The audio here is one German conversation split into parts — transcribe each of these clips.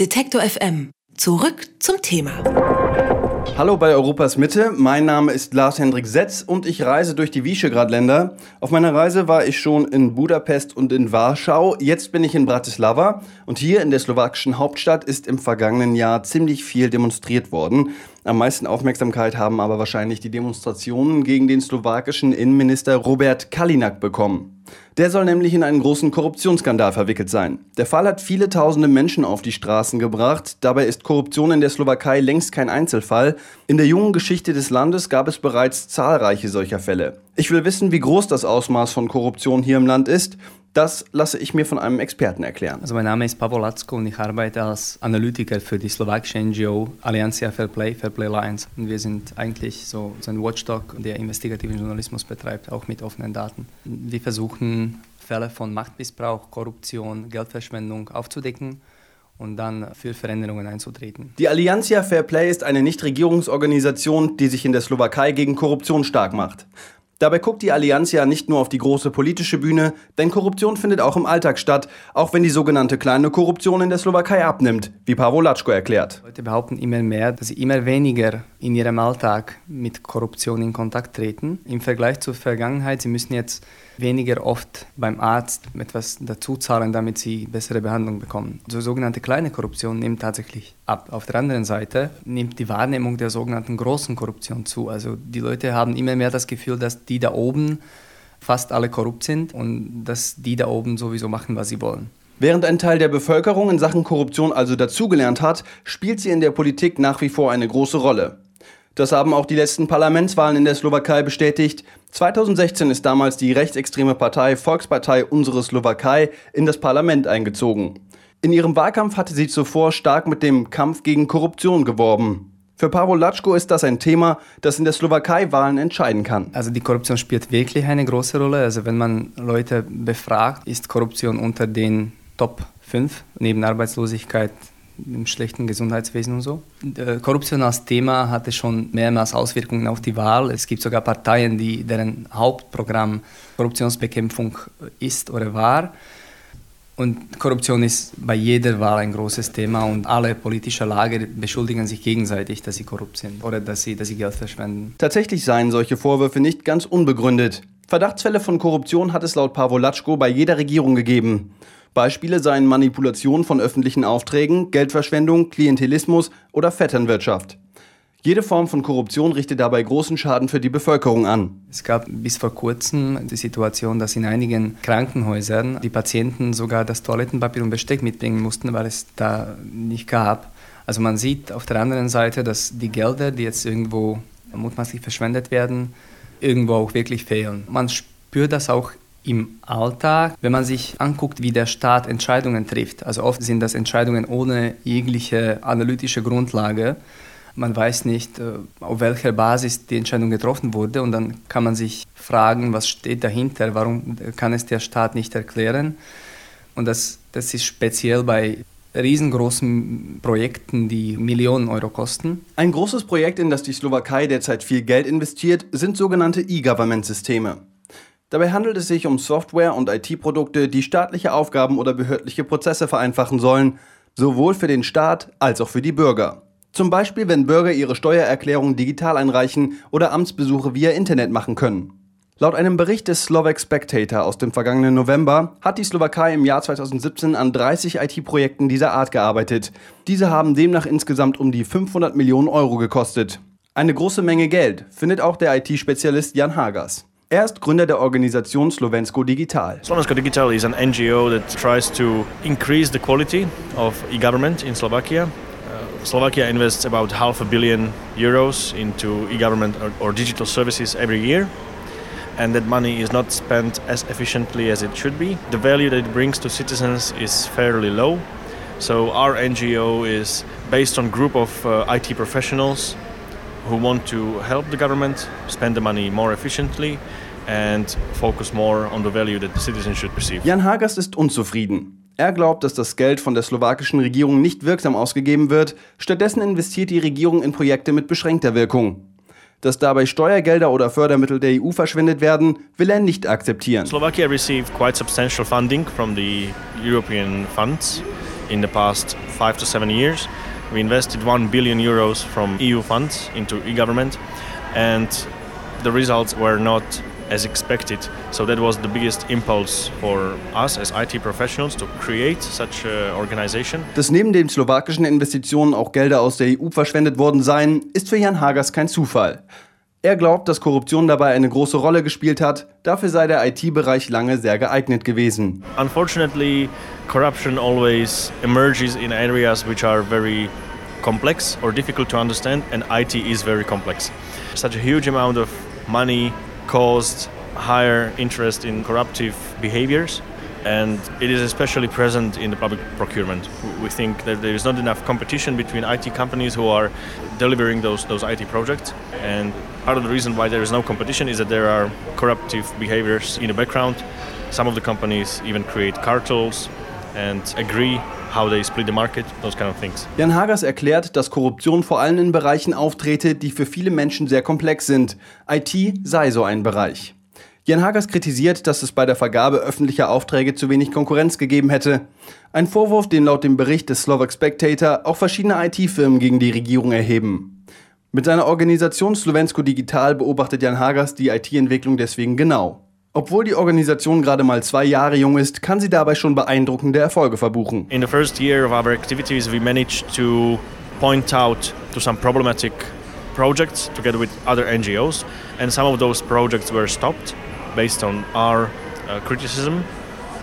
Detektor FM. Zurück zum Thema. Hallo bei Europas Mitte. Mein Name ist Lars-Hendrik Setz und ich reise durch die Visegrad-Länder. Auf meiner Reise war ich schon in Budapest und in Warschau. Jetzt bin ich in Bratislava und hier in der slowakischen Hauptstadt ist im vergangenen Jahr ziemlich viel demonstriert worden. Am meisten Aufmerksamkeit haben aber wahrscheinlich die Demonstrationen gegen den slowakischen Innenminister Robert Kalinak bekommen. Der soll nämlich in einen großen Korruptionsskandal verwickelt sein. Der Fall hat viele tausende Menschen auf die Straßen gebracht. Dabei ist Korruption in der Slowakei längst kein Einzelfall. In der jungen Geschichte des Landes gab es bereits zahlreiche solcher Fälle. Ich will wissen, wie groß das Ausmaß von Korruption hier im Land ist. Das lasse ich mir von einem Experten erklären. Also mein Name ist Pavel Latzko und ich arbeite als Analytiker für die slowakische NGO Allianzia Fair Play, Fair Play Alliance. Und wir sind eigentlich so, so ein Watchdog, der investigativen Journalismus betreibt, auch mit offenen Daten. Wir versuchen Fälle von Machtmissbrauch, Korruption, Geldverschwendung aufzudecken und dann für Veränderungen einzutreten. Die Allianzia Fair Play ist eine Nichtregierungsorganisation, die sich in der Slowakei gegen Korruption stark macht. Dabei guckt die Allianz ja nicht nur auf die große politische Bühne, denn Korruption findet auch im Alltag statt, auch wenn die sogenannte kleine Korruption in der Slowakei abnimmt, wie Pavel Latschko erklärt. Leute behaupten immer mehr, dass sie immer weniger in ihrem Alltag mit Korruption in Kontakt treten. Im Vergleich zur Vergangenheit, sie müssen jetzt weniger oft beim Arzt etwas dazu zahlen, damit sie bessere Behandlung bekommen. So sogenannte kleine Korruption nimmt tatsächlich ab. Auf der anderen Seite nimmt die Wahrnehmung der sogenannten großen Korruption zu. Also die Leute haben immer mehr das Gefühl, dass die da oben fast alle korrupt sind und dass die da oben sowieso machen, was sie wollen. Während ein Teil der Bevölkerung in Sachen Korruption also dazugelernt hat, spielt sie in der Politik nach wie vor eine große Rolle. Das haben auch die letzten Parlamentswahlen in der Slowakei bestätigt. 2016 ist damals die rechtsextreme Partei Volkspartei Unsere Slowakei in das Parlament eingezogen. In ihrem Wahlkampf hatte sie zuvor stark mit dem Kampf gegen Korruption geworben. Für Pavel Latschko ist das ein Thema, das in der Slowakei Wahlen entscheiden kann. Also die Korruption spielt wirklich eine große Rolle. Also wenn man Leute befragt, ist Korruption unter den Top 5 neben Arbeitslosigkeit im schlechten Gesundheitswesen und so. Äh, Korruption als Thema hatte schon mehrmals Auswirkungen auf die Wahl. Es gibt sogar Parteien, die, deren Hauptprogramm Korruptionsbekämpfung ist oder war. Und Korruption ist bei jeder Wahl ein großes Thema und alle politischen Lager beschuldigen sich gegenseitig, dass sie korrupt sind oder dass sie, dass sie Geld verschwenden. Tatsächlich seien solche Vorwürfe nicht ganz unbegründet. Verdachtsfälle von Korruption hat es laut Pavolatschko bei jeder Regierung gegeben. Beispiele seien Manipulation von öffentlichen Aufträgen, Geldverschwendung, Klientelismus oder Vetternwirtschaft. Jede Form von Korruption richtet dabei großen Schaden für die Bevölkerung an. Es gab bis vor kurzem die Situation, dass in einigen Krankenhäusern die Patienten sogar das Toilettenpapier und Besteck mitbringen mussten, weil es da nicht gab. Also man sieht auf der anderen Seite, dass die Gelder, die jetzt irgendwo mutmaßlich verschwendet werden, irgendwo auch wirklich fehlen. Man spürt das auch im Alltag, wenn man sich anguckt, wie der Staat Entscheidungen trifft. Also oft sind das Entscheidungen ohne jegliche analytische Grundlage. Man weiß nicht, äh, auf welcher Basis die Entscheidung getroffen wurde und dann kann man sich fragen, was steht dahinter, warum kann es der Staat nicht erklären. Und das, das ist speziell bei riesengroßen Projekten, die Millionen Euro kosten. Ein großes Projekt, in das die Slowakei derzeit viel Geld investiert, sind sogenannte E-Government-Systeme. Dabei handelt es sich um Software- und IT-Produkte, die staatliche Aufgaben oder behördliche Prozesse vereinfachen sollen, sowohl für den Staat als auch für die Bürger. Zum Beispiel, wenn Bürger ihre Steuererklärung digital einreichen oder Amtsbesuche via Internet machen können. Laut einem Bericht des Slovak Spectator aus dem vergangenen November hat die Slowakei im Jahr 2017 an 30 IT-Projekten dieser Art gearbeitet. Diese haben demnach insgesamt um die 500 Millionen Euro gekostet. Eine große Menge Geld, findet auch der IT-Spezialist Jan Hagas. Er ist Gründer der Organisation Slovensko Digital. Slovensko Digital is an NGO that tries to increase the quality of e-government in Slovakia. Uh, Slovakia invests about half a billion euros into e-government or, or digital services every year. and that money is not spent as efficiently as it should be. The value that it brings to citizens is fairly low. So our NGO is based on group of uh, IT professionals who want to help the government spend the money more efficiently and focus more on the value that the citizens should perceive. Jan Hagers ist unzufrieden. Er glaubt, dass das Geld von der slowakischen Regierung nicht wirksam ausgegeben wird. Stattdessen investiert die Regierung in Projekte mit beschränkter Wirkung. Dass dabei Steuergelder oder Fördermittel der EU verschwendet werden, will er nicht akzeptieren. Slovakia received quite substantial funding from the European funds in the past five to seven years. We invested 1 billion euros from EU funds into e-government and the results were not as expected. So that was the biggest impulse for us as IT professionals to create such an organization. Dass neben den slowakischen Investitionen auch Gelder aus der EU verschwendet worden seien, ist für Jan Hagers kein Zufall. Er glaubt, dass Korruption dabei eine große Rolle gespielt hat. Dafür sei der IT-Bereich lange sehr geeignet gewesen. Unfortunately, corruption always emerges in areas which are very complex or difficult to understand, and IT is very complex. Such a huge amount of money caused higher interest in corruptive behaviors and it is especially present in the public procurement. We think that there is not enough competition between IT companies who are delivering those, those IT projects and part of the reason why there is no competition is that there are corruptive behaviors in the background. Some of the companies even create cartels and agree how they split the market, those kind of things. Jan Hagers erklärt, dass Korruption vor allem in Bereichen auftrete, die für viele Menschen sehr komplex sind. IT sei so ein Bereich. Jan Hagers kritisiert, dass es bei der Vergabe öffentlicher Aufträge zu wenig Konkurrenz gegeben hätte. Ein Vorwurf, den laut dem Bericht des Slovak Spectator auch verschiedene IT-Firmen gegen die Regierung erheben. Mit seiner Organisation Slovensko Digital beobachtet Jan Hagers die IT-Entwicklung deswegen genau. Obwohl die Organisation gerade mal zwei Jahre jung ist, kann sie dabei schon beeindruckende Erfolge verbuchen. In the first year of our activities, we managed to point out to some problematic projects together with other NGOs, and some of those projects were stopped based on our uh, criticism.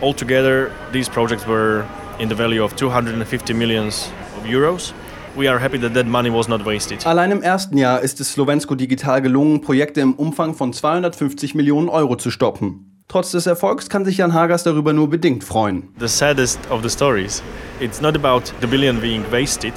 Altogether, these projects were in the value of 250 millions of euros. We are happy that that money was not wasted. Allein im ersten Jahr ist es Slowensko Digital gelungen, Projekte im Umfang von 250 Millionen Euro zu stoppen. Trotz des Erfolgs kann sich Jan Hagers darüber nur bedingt freuen. The saddest of the stories, it's not about the billion being wasted,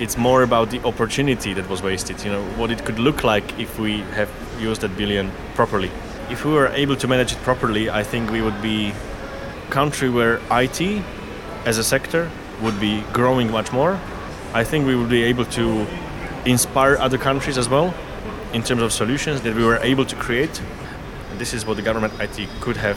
it's more about the opportunity that was wasted. You know, what it could look like if we have used that billion properly. If we were able to manage it properly, I think we would be a country where IT as a sector would be growing much more I think we will be able to inspire other countries as well in terms of solutions that we were able to create. This is what the government IT could have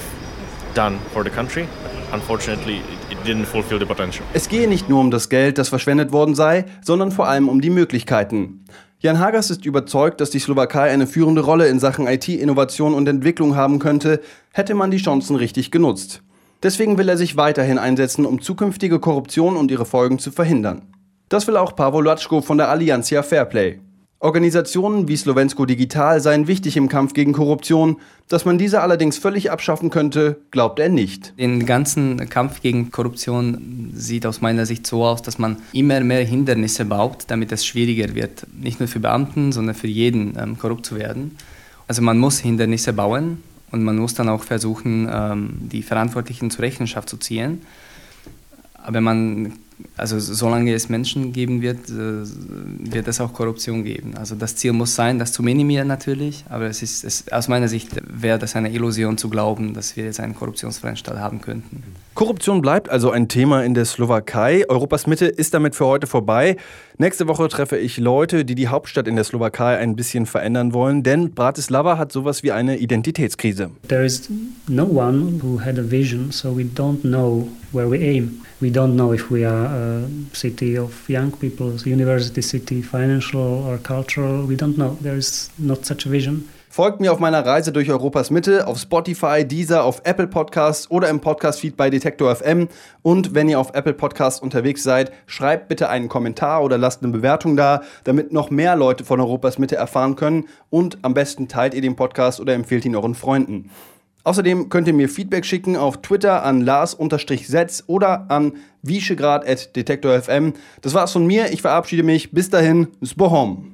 done for the country. Unfortunately, it didn't fulfill the potential. Es gehe nicht nur um das Geld, das verschwendet worden sei, sondern vor allem um die Möglichkeiten. Jan Hagers ist überzeugt, dass die Slowakei eine führende Rolle in Sachen IT-Innovation und Entwicklung haben könnte, hätte man die Chancen richtig genutzt. Deswegen will er sich weiterhin einsetzen, um zukünftige Korruption und ihre Folgen zu verhindern. Das will auch Pavel Latschko von der Allianzia Fairplay. Organisationen wie Slovensko Digital seien wichtig im Kampf gegen Korruption. Dass man diese allerdings völlig abschaffen könnte, glaubt er nicht. Den ganzen Kampf gegen Korruption sieht aus meiner Sicht so aus, dass man immer mehr Hindernisse baut, damit es schwieriger wird. Nicht nur für Beamten, sondern für jeden ähm, korrupt zu werden. Also man muss Hindernisse bauen und man muss dann auch versuchen, ähm, die Verantwortlichen zur Rechenschaft zu ziehen. Aber man also solange es Menschen geben wird, äh, wird es auch Korruption geben. Also das Ziel muss sein, das zu minimieren natürlich, aber es ist, es, aus meiner Sicht wäre das eine Illusion zu glauben, dass wir jetzt einen korruptionsfreien Staat haben könnten. Korruption bleibt also ein Thema in der Slowakei. Europas Mitte ist damit für heute vorbei. Nächste Woche treffe ich Leute, die die Hauptstadt in der Slowakei ein bisschen verändern wollen, denn Bratislava hat sowas wie eine Identitätskrise. There is no one who had a vision, so we don't know where we aim. We don't know if we are a city of young people, university city, financial or cultural. We don't know. There is not such a vision. Folgt mir auf meiner Reise durch Europas Mitte auf Spotify, Deezer, auf Apple Podcasts oder im Podcast-Feed bei Detektor FM. Und wenn ihr auf Apple Podcasts unterwegs seid, schreibt bitte einen Kommentar oder lasst eine Bewertung da, damit noch mehr Leute von Europas Mitte erfahren können. Und am besten teilt ihr den Podcast oder empfehlt ihn euren Freunden. Außerdem könnt ihr mir Feedback schicken auf Twitter an Lars-Setz oder an wieschegrad.detektor.fm. Das war's von mir. Ich verabschiede mich. Bis dahin. Sbohom.